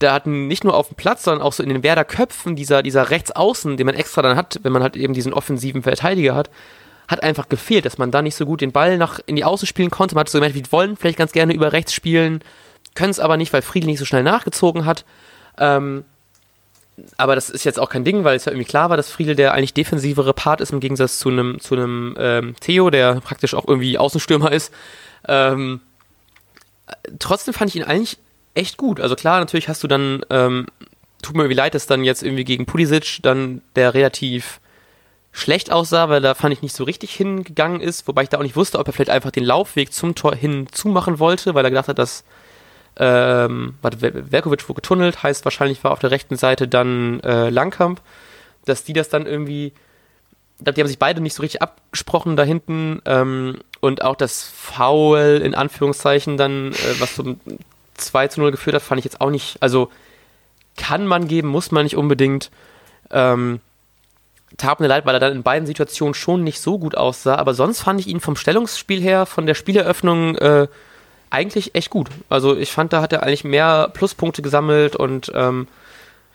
da hatten nicht nur auf dem Platz, sondern auch so in den Werder Köpfen dieser, dieser Rechtsaußen, den man extra dann hat, wenn man halt eben diesen offensiven Verteidiger hat, hat einfach gefehlt, dass man da nicht so gut den Ball nach in die Außen spielen konnte. Man hat so gemerkt, wir wollen vielleicht ganz gerne über rechts spielen, können es aber nicht, weil Friedel nicht so schnell nachgezogen hat. Ähm, aber das ist jetzt auch kein Ding, weil es ja irgendwie klar war, dass Friedel der eigentlich defensivere Part ist im Gegensatz zu einem zu einem ähm, Theo, der praktisch auch irgendwie Außenstürmer ist. Ähm, trotzdem fand ich ihn eigentlich echt gut. Also klar, natürlich hast du dann, ähm, tut mir irgendwie leid, dass dann jetzt irgendwie gegen Pulisic dann der relativ schlecht aussah, weil da fand ich nicht so richtig hingegangen ist, wobei ich da auch nicht wusste, ob er vielleicht einfach den Laufweg zum Tor hin zumachen wollte, weil er gedacht hat, dass ähm, Velkovic wurde getunnelt, heißt wahrscheinlich war auf der rechten Seite dann äh, Langkamp, dass die das dann irgendwie, die haben sich beide nicht so richtig abgesprochen da hinten ähm, und auch das Foul in Anführungszeichen dann, äh, was zum 2 zu 0 geführt hat, fand ich jetzt auch nicht, also kann man geben, muss man nicht unbedingt. Ähm, tat mir leid, weil er dann in beiden Situationen schon nicht so gut aussah, aber sonst fand ich ihn vom Stellungsspiel her, von der Spieleröffnung äh, eigentlich echt gut. Also ich fand, da hat er eigentlich mehr Pluspunkte gesammelt und ähm,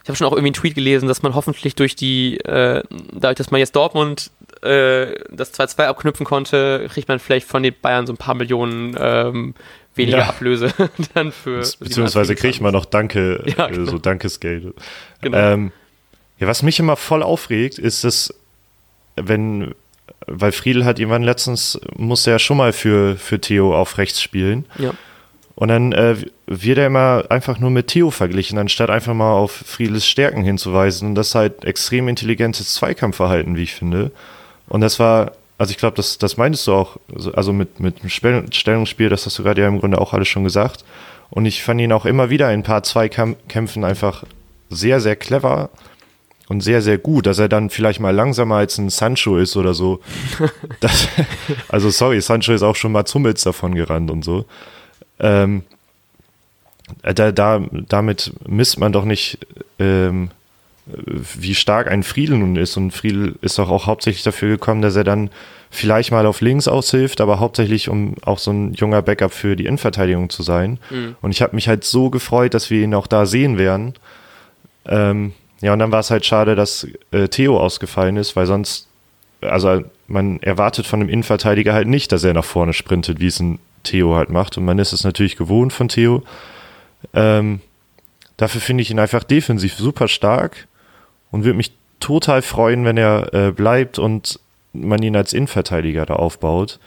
ich habe schon auch irgendwie einen Tweet gelesen, dass man hoffentlich durch die, äh, dadurch, dass man jetzt Dortmund äh, das 2-2 abknüpfen konnte, kriegt man vielleicht von den Bayern so ein paar Millionen ähm, weniger ja. Ablöse [LAUGHS] dann für. Beziehungsweise kriegt man noch Danke, [LAUGHS] ja, äh, genau. so Dankesgeld. Genau. Ähm, ja, was mich immer voll aufregt, ist dass wenn, weil Friedel hat irgendwann letztens, musste er schon mal für, für Theo auf rechts spielen. Ja. Und dann äh, wird er immer einfach nur mit Theo verglichen, anstatt einfach mal auf Friedels Stärken hinzuweisen. Und das ist halt extrem intelligentes Zweikampfverhalten, wie ich finde. Und das war, also ich glaube, das, das meintest du auch, also mit, mit dem Stellungsspiel, das hast du gerade ja im Grunde auch alles schon gesagt. Und ich fand ihn auch immer wieder in ein paar Zweikämpfen einfach sehr, sehr clever und sehr, sehr gut, dass er dann vielleicht mal langsamer als ein Sancho ist oder so. [LAUGHS] Das, also sorry, Sancho ist auch schon mal Zummels davon gerannt und so. Ähm, da, da, damit misst man doch nicht, ähm, wie stark ein Friedel nun ist. Und Friedel ist doch auch hauptsächlich dafür gekommen, dass er dann vielleicht mal auf links aushilft, aber hauptsächlich, um auch so ein junger Backup für die Innenverteidigung zu sein. Mhm. Und ich habe mich halt so gefreut, dass wir ihn auch da sehen werden. Ähm, ja, und dann war es halt schade, dass äh, Theo ausgefallen ist, weil sonst, also man erwartet von einem Innenverteidiger halt nicht, dass er nach vorne sprintet, wie es ein Theo halt macht. Und man ist es natürlich gewohnt von Theo. Ähm, dafür finde ich ihn einfach defensiv super stark und würde mich total freuen, wenn er äh, bleibt und man ihn als Innenverteidiger da aufbaut.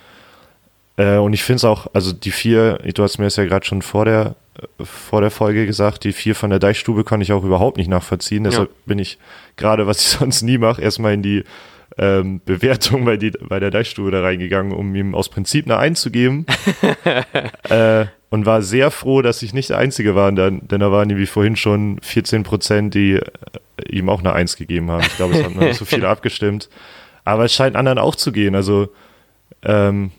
Äh, und ich finde es auch, also die vier, du hast mir das ja gerade schon vor der vor der Folge gesagt, die vier von der Deichstube kann ich auch überhaupt nicht nachvollziehen. Deshalb ja. bin ich gerade, was ich [LAUGHS] sonst nie mache, erstmal in die ähm, Bewertung bei, die, bei der Deichstube da reingegangen, um ihm aus Prinzip eine einzugeben. [LAUGHS] äh, und war sehr froh, dass ich nicht der Einzige war, denn, denn da waren wie vorhin schon 14 Prozent, die äh, ihm auch eine Eins gegeben haben. Ich glaube, es haben noch so viele [LAUGHS] abgestimmt. Aber es scheint anderen auch zu gehen. Also ähm,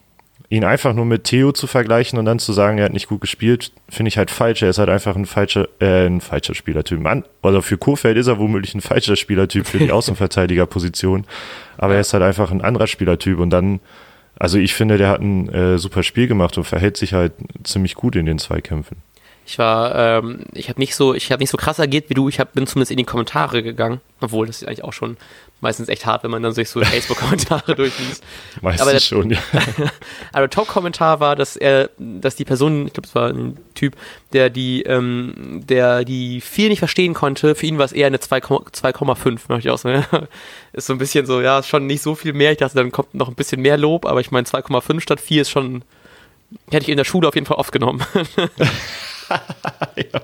ihn einfach nur mit Theo zu vergleichen und dann zu sagen, er hat nicht gut gespielt, finde ich halt falsch. Er ist halt einfach ein falscher, äh, ein falscher Spielertyp. Man, also für Kofeld ist er womöglich ein falscher Spielertyp für die [LAUGHS] Außenverteidigerposition, aber er ist halt einfach ein anderer Spielertyp und dann, also ich finde, der hat ein äh, super Spiel gemacht und verhält sich halt ziemlich gut in den Zweikämpfen. Ich war, ähm, ich habe nicht so, ich habe nicht so krass agiert wie du. Ich hab, bin zumindest in die Kommentare gegangen, obwohl das ist eigentlich auch schon meistens echt hart, wenn man dann sich so Facebook-Kommentare [LAUGHS] durchliest. Meistens aber der, schon, ja. [LAUGHS] aber der Top-Kommentar war, dass er, dass die Person, ich glaube, es war ein Typ, der die, ähm, der die viel nicht verstehen konnte. Für ihn war es eher eine 2,5, möchte ich auch sagen. [LAUGHS] ist so ein bisschen so, ja, ist schon nicht so viel mehr. Ich dachte, dann kommt noch ein bisschen mehr Lob, aber ich meine 2,5 statt 4 ist schon, hätte ich in der Schule auf jeden Fall oft genommen. ja.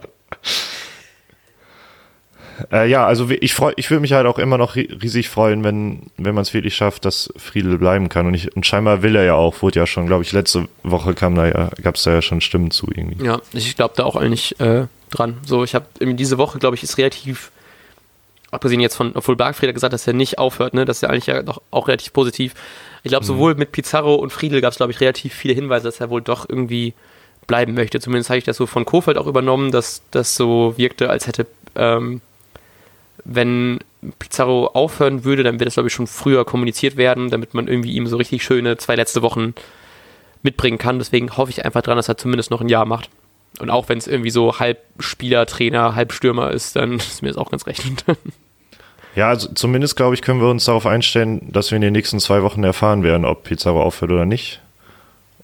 Äh, ja, also ich freu, ich würde mich halt auch immer noch riesig freuen, wenn, wenn man es wirklich schafft, dass Friedel bleiben kann. Und, ich, und scheinbar will er ja auch, wurde ja schon, glaube ich, letzte Woche kam da ja, gab es da ja schon Stimmen zu irgendwie. Ja, ich glaube da auch eigentlich äh, dran. So, ich habe diese Woche, glaube ich, ist relativ, abgesehen jetzt von, obwohl Bargfrieder gesagt, dass er nicht aufhört, ne, das ist ja eigentlich ja doch auch relativ positiv. Ich glaube, mhm. sowohl mit Pizarro und Friedel gab es, glaube ich, relativ viele Hinweise, dass er wohl doch irgendwie bleiben möchte. Zumindest habe ich das so von Kofeld auch übernommen, dass das so wirkte, als hätte ähm, wenn Pizarro aufhören würde, dann wird das, glaube ich, schon früher kommuniziert werden, damit man irgendwie ihm so richtig schöne zwei letzte Wochen mitbringen kann. Deswegen hoffe ich einfach dran, dass er zumindest noch ein Jahr macht. Und auch wenn es irgendwie so halb Spieler, Trainer, halb Stürmer ist, dann [LAUGHS] ist mir das auch ganz recht. Ja, also zumindest glaube ich, können wir uns darauf einstellen, dass wir in den nächsten zwei Wochen erfahren werden, ob Pizarro aufhört oder nicht.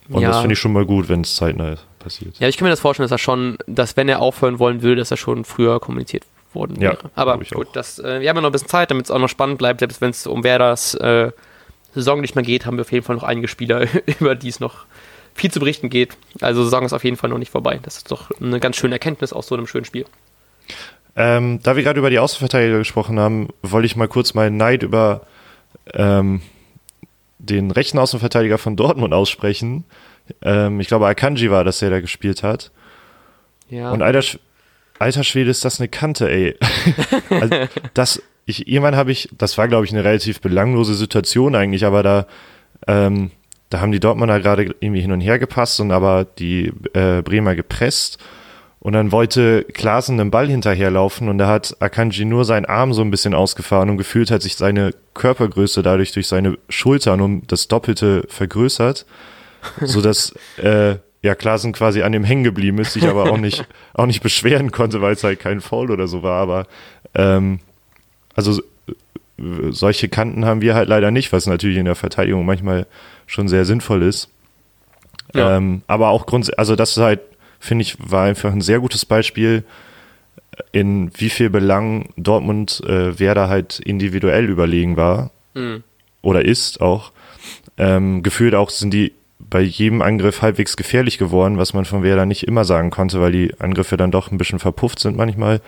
Und ja. das finde ich schon mal gut, wenn es zeitnah passiert. Ja, ich kann mir das vorstellen, dass er schon, dass wenn er aufhören wollen würde, dass er schon früher kommuniziert worden ja, wäre. Aber gut, das, äh, wir haben ja noch ein bisschen Zeit, damit es auch noch spannend bleibt. Selbst wenn es um wer das äh, Saison nicht mehr geht, haben wir auf jeden Fall noch einige Spieler, [LAUGHS] über die es noch viel zu berichten geht. Also Saison ist auf jeden Fall noch nicht vorbei. Das ist doch eine ganz schöne Erkenntnis aus so einem schönen Spiel. Ähm, da wir gerade über die Außenverteidiger gesprochen haben, wollte ich mal kurz meinen Neid über ähm, den rechten Außenverteidiger von Dortmund aussprechen. Ähm, ich glaube, Akanji war das, der da gespielt hat. Ja. Und alter, alter Schwede, ist das eine Kante, ey. [LAUGHS] also, das, ich, irgendwann habe ich, das war, glaube ich, eine relativ belanglose Situation eigentlich, aber da, ähm, da haben die Dortmunder gerade irgendwie hin und her gepasst und aber die äh, Bremer gepresst. Und dann wollte Klaasen einen Ball hinterherlaufen und da hat Akanji nur seinen Arm so ein bisschen ausgefahren und gefühlt hat sich seine Körpergröße dadurch durch seine Schultern um das Doppelte vergrößert, so dass äh, ja Klaasen quasi an dem hängen geblieben ist, sich aber auch nicht, [LAUGHS] auch nicht beschweren konnte, weil es halt kein Foul oder so war. Aber ähm, also solche Kanten haben wir halt leider nicht, was natürlich in der Verteidigung manchmal schon sehr sinnvoll ist. Ja. Ähm, aber auch grundsätzlich, also das ist halt, finde ich, war einfach ein sehr gutes Beispiel, in wie viel Belang Dortmund äh, Werder halt individuell überlegen war. Mhm. Oder ist auch. Ähm, gefühlt auch sind die bei jedem Angriff halbwegs gefährlich geworden, was man von Werder nicht immer sagen konnte, weil die Angriffe dann doch ein bisschen verpufft sind manchmal.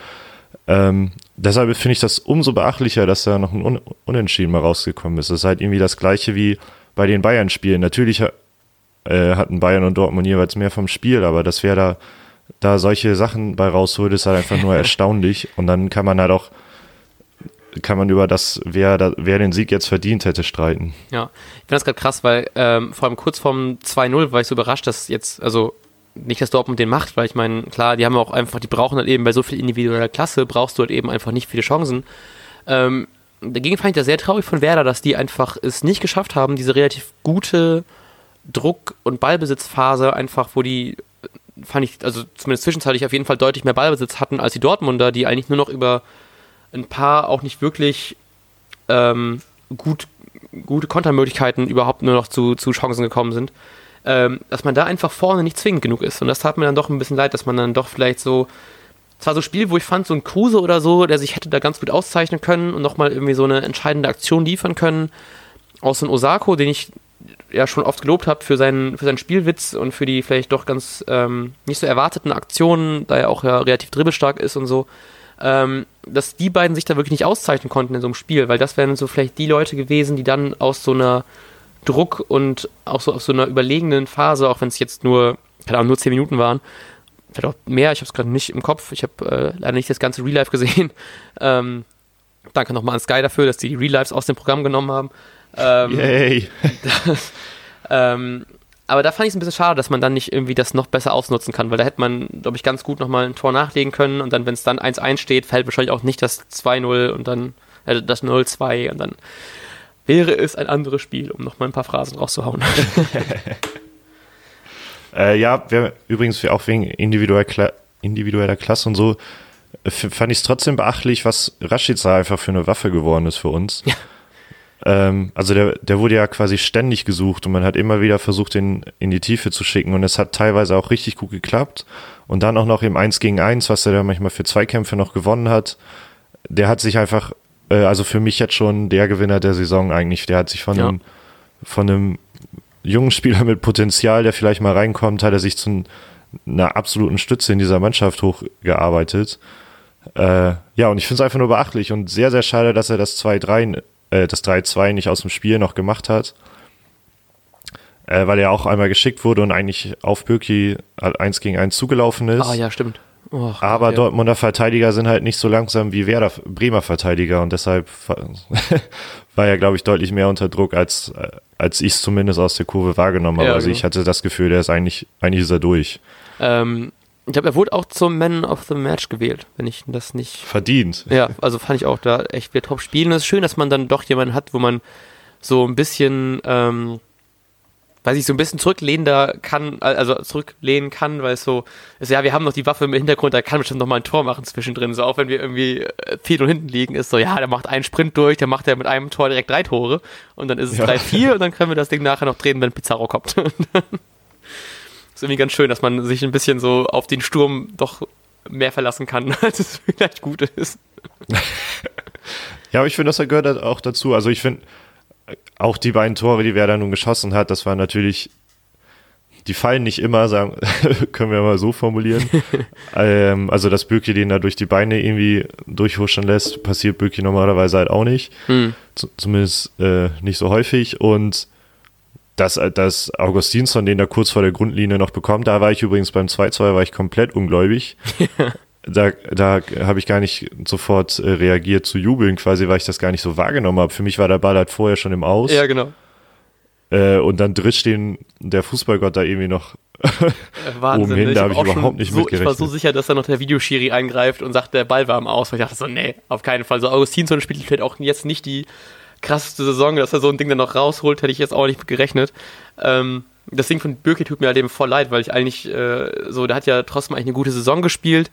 Ähm, deshalb finde ich das umso beachtlicher, dass da noch ein Un Unentschieden mal rausgekommen ist. Das ist halt irgendwie das gleiche wie bei den Bayern-Spielen. Natürlich äh, hatten Bayern und Dortmund jeweils mehr vom Spiel, aber dass wer da, da solche Sachen bei rausholt, ist halt einfach nur [LAUGHS] erstaunlich. Und dann kann man halt auch kann man über das, wer, da, wer den Sieg jetzt verdient hätte, streiten. Ja, ich finde das gerade krass, weil ähm, vor allem kurz vorm 2-0 war ich so überrascht, dass jetzt, also nicht, dass Dortmund den macht, weil ich meine, klar, die haben auch einfach, die brauchen halt eben bei so viel individueller Klasse, brauchst du halt eben einfach nicht viele Chancen. Ähm, dagegen fand ich das sehr traurig von Werder, dass die einfach es nicht geschafft haben, diese relativ gute Druck- und Ballbesitzphase einfach, wo die, fand ich, also zumindest zwischenzeitlich auf jeden Fall deutlich mehr Ballbesitz hatten als die Dortmunder, die eigentlich nur noch über ein paar auch nicht wirklich ähm, gut, gute Kontermöglichkeiten überhaupt nur noch zu, zu Chancen gekommen sind ähm, dass man da einfach vorne nicht zwingend genug ist. Und das tat mir dann doch ein bisschen leid, dass man dann doch vielleicht so. Es war so ein Spiel, wo ich fand, so ein Kruse oder so, der sich hätte da ganz gut auszeichnen können und nochmal irgendwie so eine entscheidende Aktion liefern können. Aus dem Osako, den ich ja schon oft gelobt habe für seinen, für seinen Spielwitz und für die vielleicht doch ganz ähm, nicht so erwarteten Aktionen, da er auch ja relativ dribbelstark ist und so, ähm, dass die beiden sich da wirklich nicht auszeichnen konnten in so einem Spiel, weil das wären so vielleicht die Leute gewesen, die dann aus so einer Druck und auch so auf so einer überlegenen Phase, auch wenn es jetzt nur, keine Ahnung, nur zehn Minuten waren, vielleicht auch mehr, ich habe es gerade nicht im Kopf, ich habe äh, leider nicht das ganze Real Life gesehen. [LAUGHS] Ähm, danke nochmal an Sky dafür, dass die Real Lives aus dem Programm genommen haben. Ähm, Yay! [LAUGHS] Das, ähm, aber da fand ich es ein bisschen schade, dass man dann nicht irgendwie das noch besser ausnutzen kann, weil da hätte man, glaube ich, ganz gut nochmal ein Tor nachlegen können und dann, wenn es dann 1-1 steht, fällt wahrscheinlich auch nicht das 2-0 und dann äh, das 0-2 und dann wäre es ein anderes Spiel, um noch mal ein paar Phrasen rauszuhauen. [LAUGHS] äh, ja, wir, übrigens auch wegen individueller, Kla individueller Klasse und so, äh, fand ich es trotzdem beachtlich, was Rashica einfach für eine Waffe geworden ist für uns. Ja. Ähm, also der, der wurde ja quasi ständig gesucht und man hat immer wieder versucht, den in die Tiefe zu schicken und es hat teilweise auch richtig gut geklappt. Und dann auch noch im 1 gegen 1, was er da manchmal für Zweikämpfe noch gewonnen hat. Der hat sich einfach äh, also für mich jetzt schon der Gewinner der Saison eigentlich. Der hat sich von, ja. einem, von einem jungen Spieler mit Potenzial, der vielleicht mal reinkommt, hat er sich zu einer absoluten Stütze in dieser Mannschaft hochgearbeitet. Äh, ja, und ich finde es einfach nur beachtlich und sehr, sehr schade, dass er das 2-3, äh, das 3-2 nicht aus dem Spiel noch gemacht hat. Äh, weil er auch einmal geschickt wurde und eigentlich auf Birki 1 gegen 1 zugelaufen ist. Ah, ja, stimmt. Oh, aber ja. Dortmunder Verteidiger sind halt nicht so langsam wie Werder Bremer Verteidiger und deshalb [LAUGHS] war er, glaube ich, deutlich mehr unter Druck, als, als ich es zumindest aus der Kurve wahrgenommen habe. Ja, also genau. ich hatte das Gefühl, der ist eigentlich, eigentlich ist er durch. Ähm, ich glaube, er wurde auch zum Man of the Match gewählt, wenn ich das nicht. Verdient. Ja, also fand ich auch da echt wieder top spielen. Es ist schön, dass man dann doch jemanden hat, wo man so ein bisschen ähm, weil ich, so ein bisschen zurücklehnender kann, also zurücklehnen kann, weil es so ist, ja, wir haben noch die Waffe im Hintergrund, da kann bestimmt noch mal ein Tor machen zwischendrin, so auch wenn wir irgendwie viel und hinten liegen, ist so, ja, der macht einen Sprint durch, der macht ja mit einem Tor direkt drei Tore und dann ist es 3-4 ja. und dann können wir das Ding nachher noch drehen, wenn Pizarro kommt. [LAUGHS] ist irgendwie ganz schön, dass man sich ein bisschen so auf den Sturm doch mehr verlassen kann, [LAUGHS] als es vielleicht gut ist. [LAUGHS] ja, aber ich finde, das gehört halt auch dazu. Also ich finde, auch die beiden Tore, die Werder nun geschossen hat, das war natürlich, die fallen nicht immer, sagen, [LAUGHS] können wir mal so formulieren. ähm, also, dass Böki den da durch die Beine irgendwie durchhuschen lässt, passiert Böki normalerweise halt auch nicht. Hm. Zumindest äh, nicht so häufig. Und dass, dass Augustinsson den da kurz vor der Grundlinie noch bekommt, da war ich übrigens beim 2-2 war ich komplett ungläubig. da, da habe ich gar nicht sofort äh, reagiert zu jubeln, quasi, weil ich das gar nicht so wahrgenommen habe. Für mich war der Ball halt vorher schon im Aus. Ja, genau. Äh, und dann drischt den der Fußballgott da irgendwie noch Wahnsinn, oben hin, da habe ich, hab ich überhaupt nicht so, mitgerechnet. Ich war so sicher, dass da noch der Videoschiri eingreift und sagt, der Ball war im Aus. Weil ich dachte so, nee, auf keinen Fall. So Augustinsson spielt vielleicht auch jetzt nicht die krasseste Saison, dass er so ein Ding dann noch rausholt, hätte ich jetzt auch nicht gerechnet. Ähm, das Ding von Birki tut mir halt eben voll leid, weil ich eigentlich äh, so, der hat ja trotzdem eigentlich eine gute Saison gespielt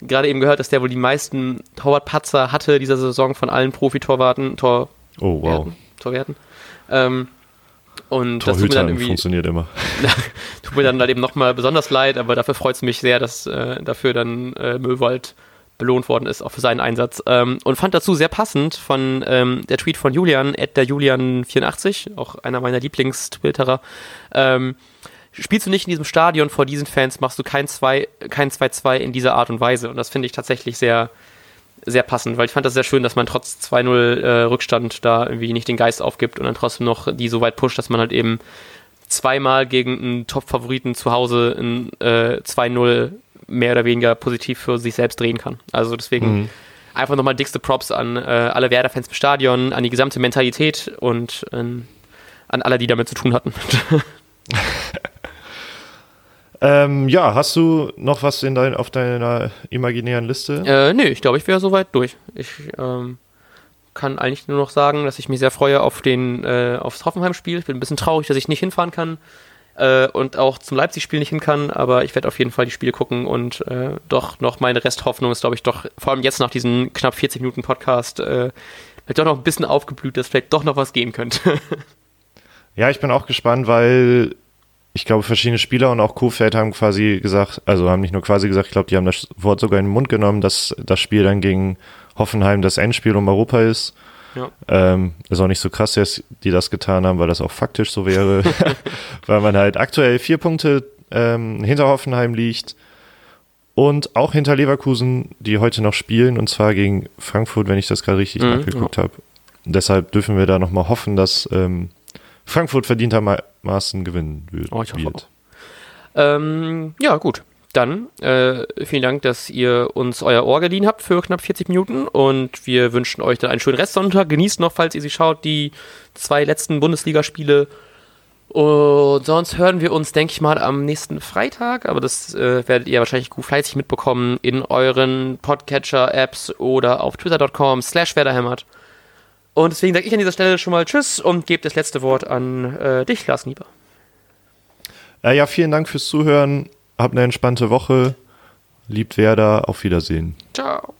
gerade eben gehört, dass der wohl die meisten Torwartpatzer hatte dieser Saison von allen Profi-Torwarten. Tor oh, wow. Torwerten. Ähm, Und Torhütern das tut mir dann irgendwie. funktioniert immer. [LAUGHS] tut mir dann halt eben nochmal besonders leid, aber dafür freut es mich sehr, dass äh, dafür dann äh, Möwald belohnt worden ist, auch für seinen Einsatz. Ähm, und fand dazu sehr passend von ähm, der Tweet von Julian, der Julian84, auch einer meiner Lieblings-Twitterer. Ähm, spielst du nicht in diesem Stadion vor diesen Fans, machst du kein 2-2 kein in dieser Art und Weise. Und das finde ich tatsächlich sehr, sehr passend, weil ich fand das sehr schön, dass man trotz 2-0 äh, Rückstand da irgendwie nicht den Geist aufgibt und dann trotzdem noch die so weit pusht, dass man halt eben zweimal gegen einen Top-Favoriten zu Hause in äh, 2-0 mehr oder weniger positiv für sich selbst drehen kann. Also deswegen mhm. einfach nochmal dickste Props an äh, alle Werder-Fans im Stadion, an die gesamte Mentalität und äh, an alle, die damit zu tun hatten. [LAUGHS] ähm, ja, hast du noch was in dein, auf deiner imaginären Liste? Äh, nee, ich glaube, ich wäre soweit durch. Ich ähm, kann eigentlich nur noch sagen, dass ich mich sehr freue auf den, äh, aufs Hoffenheim-Spiel. Ich bin ein bisschen traurig, dass ich nicht hinfahren kann äh, und auch zum Leipzig-Spiel nicht hin kann, aber ich werde auf jeden Fall die Spiele gucken und äh, doch noch meine Resthoffnung ist, glaube ich, doch, vor allem jetzt nach diesem knapp 40 Minuten Podcast, äh, doch noch ein bisschen aufgeblüht, dass vielleicht doch noch was gehen könnte. [LAUGHS] ja, ich bin auch gespannt, weil ich glaube, verschiedene Spieler und auch Kofeld haben quasi gesagt, also haben nicht nur quasi gesagt, ich glaube, die haben das Wort sogar in den Mund genommen, dass das Spiel dann gegen Hoffenheim das Endspiel um Europa ist. Ja. Ähm, ist auch nicht so krass, dass die das getan haben, weil das auch faktisch so wäre, [LAUGHS] weil man halt aktuell vier Punkte ähm, hinter Hoffenheim liegt und auch hinter Leverkusen, die heute noch spielen und zwar gegen Frankfurt, wenn ich das gerade richtig mhm, nachgeguckt ja. habe. Deshalb dürfen wir da nochmal hoffen, dass ähm, Frankfurt verdientermaßen gewinnen wird. Oh, ich hoffe ähm, ja, gut. Dann äh, vielen Dank, dass ihr uns euer Ohr geliehen habt für knapp 40 Minuten und wir wünschen euch dann einen schönen Restsonntag. Genießt noch, falls ihr sie schaut, die zwei letzten Bundesligaspiele. Und sonst hören wir uns, denke ich mal, am nächsten Freitag, aber das äh, werdet ihr wahrscheinlich gut fleißig mitbekommen in euren Podcatcher-Apps oder auf twitter.com slash werderhämmert. Und deswegen sage ich an dieser Stelle schon mal Tschüss und gebe das letzte Wort an äh, dich, Lars Nieber. Äh, ja, vielen Dank fürs Zuhören. Habt eine entspannte Woche. Liebt Werder. Auf Wiedersehen. Ciao.